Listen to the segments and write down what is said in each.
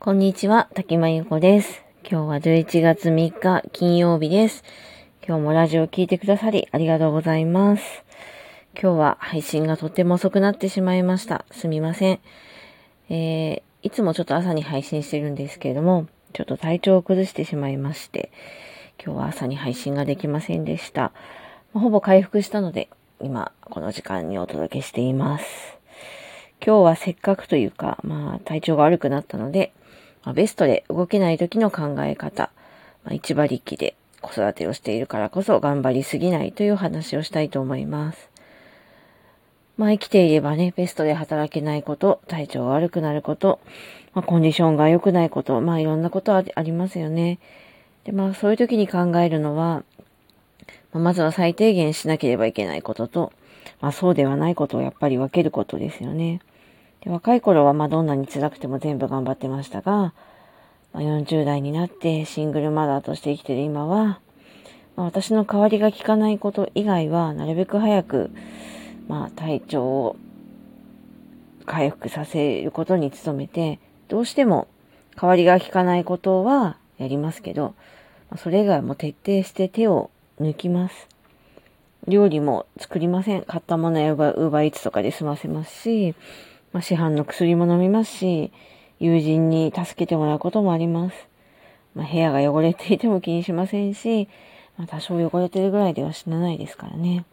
こんにちは、滝間ゆこです。今日は11月3日金曜日です。今日もラジオを聞いてくださりありがとうございます。今日は配信がとても遅くなってしまいました。すみません。えー、いつもちょっと朝に配信してるんですけれども、ちょっと体調を崩してしまいまして、今日は朝に配信ができませんでした。ほぼ回復したので、今この時間にお届けしています。今日はせっかくというか、まあ体調が悪くなったので、まあベストで動けない時の考え方、まあ、一馬力で子育てをしているからこそ頑張りすぎないという話をしたいと思います。まあ生きていればね、ベストで働けないこと、体調が悪くなること、まあコンディションが良くないこと、まあいろんなことありますよね。で、まあそういう時に考えるのは、まあまずは最低限しなければいけないことと、まあそうではないことをやっぱり分けることですよね。で若い頃はまあどんなに辛くても全部頑張ってましたが、まあ、40代になってシングルマザーとして生きてる今は、まあ、私の代わりが効かないこと以外はなるべく早く、まあ、体調を回復させることに努めて、どうしても代わりが効かないことはやりますけど、それ以外も徹底して手を抜きます。料理も作りません。買ったものやウーバーイーツとかで済ませますし、まあ、市販の薬も飲みますし、友人に助けてもらうこともあります。まあ、部屋が汚れていても気にしませんし、まあ、多少汚れてるぐらいでは死なないですからね。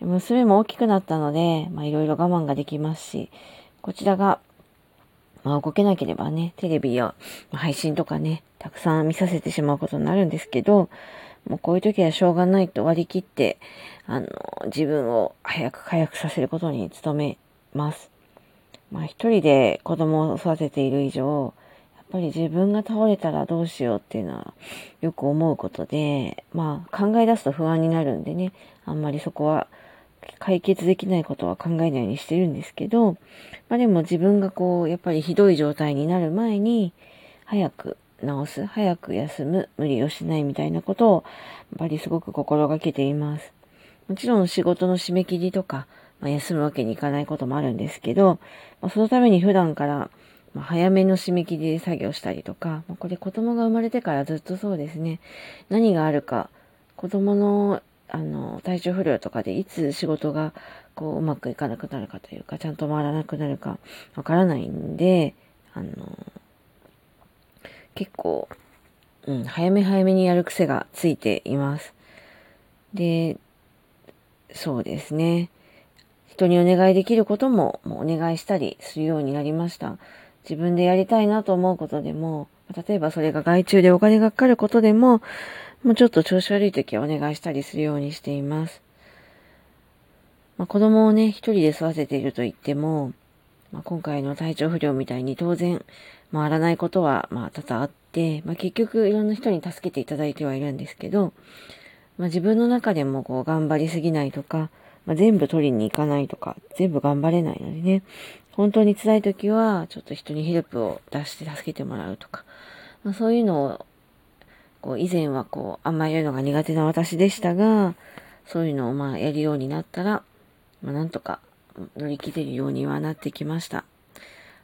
娘も大きくなったので、まあ、いろいろ我慢ができますし、こちらが、まあ、動けなければね、テレビや配信とかね、たくさん見させてしまうことになるんですけど、もうこういう時はしょうがないと割り切って、あの、自分を早く回復させることに努めます。まあ一人で子供を育てている以上、やっぱり自分が倒れたらどうしようっていうのはよく思うことで、まあ考え出すと不安になるんでね、あんまりそこは解決できないことは考えないようにしてるんですけど、まあでも自分がこう、やっぱりひどい状態になる前に、早く治す、早く休む、無理をしないみたいなことを、やっぱりすごく心がけています。もちろん仕事の締め切りとか、まあ、休むわけにいかないこともあるんですけど、まあ、そのために普段から、まあ、早めの締め切りで作業したりとか、まあ、これ子供が生まれてからずっとそうですね。何があるか、子供の、あの、体調不良とかでいつ仕事が、こう、うまくいかなくなるかというか、ちゃんと回らなくなるか、わからないんで、あの、結構、うん、早め早めにやる癖がついています。で、そうですね。人にお願いできることもお願いしたりするようになりました。自分でやりたいなと思うことでも、例えばそれが外注でお金がかかることでも、もうちょっと調子悪い時はお願いしたりするようにしています。まあ、子供をね、一人で育てていると言っても、まあ、今回の体調不良みたいに当然回らないことはまあ多々あって、まあ、結局いろんな人に助けていただいてはいるんですけど、まあ、自分の中でもこう頑張りすぎないとか、まあ、全部取りに行かないとか、全部頑張れないのでね、本当に辛い時は、ちょっと人にヘルプを出して助けてもらうとか、まあ、そういうのを、こう、以前はこう、あんまりやるのが苦手な私でしたが、そういうのをまあやるようになったら、まあ、なんとか乗り切れるようにはなってきました。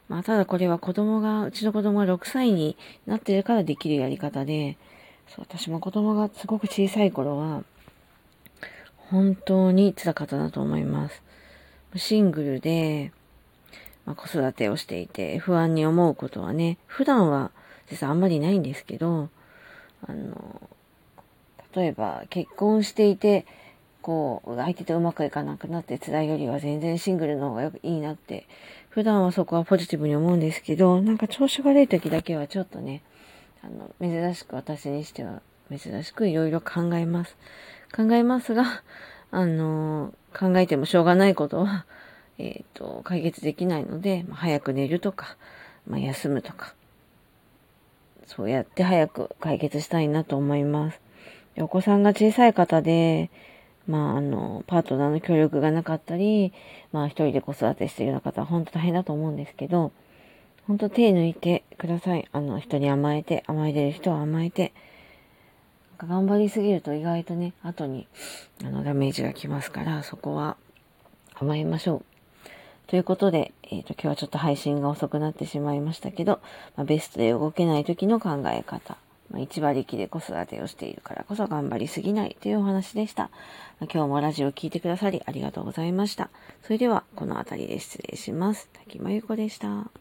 まあ、ただこれは子供が、うちの子供が6歳になってるからできるやり方で、そう私も子供がすごく小さい頃は、本当に辛かったなと思います。シングルで、まあ、子育てをしていて不安に思うことはね、普段は実はあんまりないんですけど、あの、例えば結婚していて、こう、相手とうまくいかなくなって辛いよりは全然シングルの方がいいなって、普段はそこはポジティブに思うんですけど、なんか調子悪い時だけはちょっとね、あの、珍しく私にしては珍しくいろいろ考えます。考えますが、あの、考えてもしょうがないことは、えっ、と、解決できないので、まあ、早く寝るとか、まあ、休むとか、そうやって早く解決したいなと思います。お子さんが小さい方で、まあ、あの、パートナーの協力がなかったり、まあ、一人で子育てしているような方は本当大変だと思うんですけど、本当手抜いてください。あの、人に甘えて、甘えてる人は甘えて、頑張りすぎると意外とね、後に、あの、ダメージがきますから、そこは甘えましょう。ということで、えっ、と、今日はちょっと配信が遅くなってしまいましたけど、まあ、ベストで動けない時の考え方、まあ、1馬力で子育てをしているからこそ頑張りすぎないというお話でした。まあ、今日もラジオを聴いてくださりありがとうございました。それでは、この辺りで失礼します。滝真由子でした。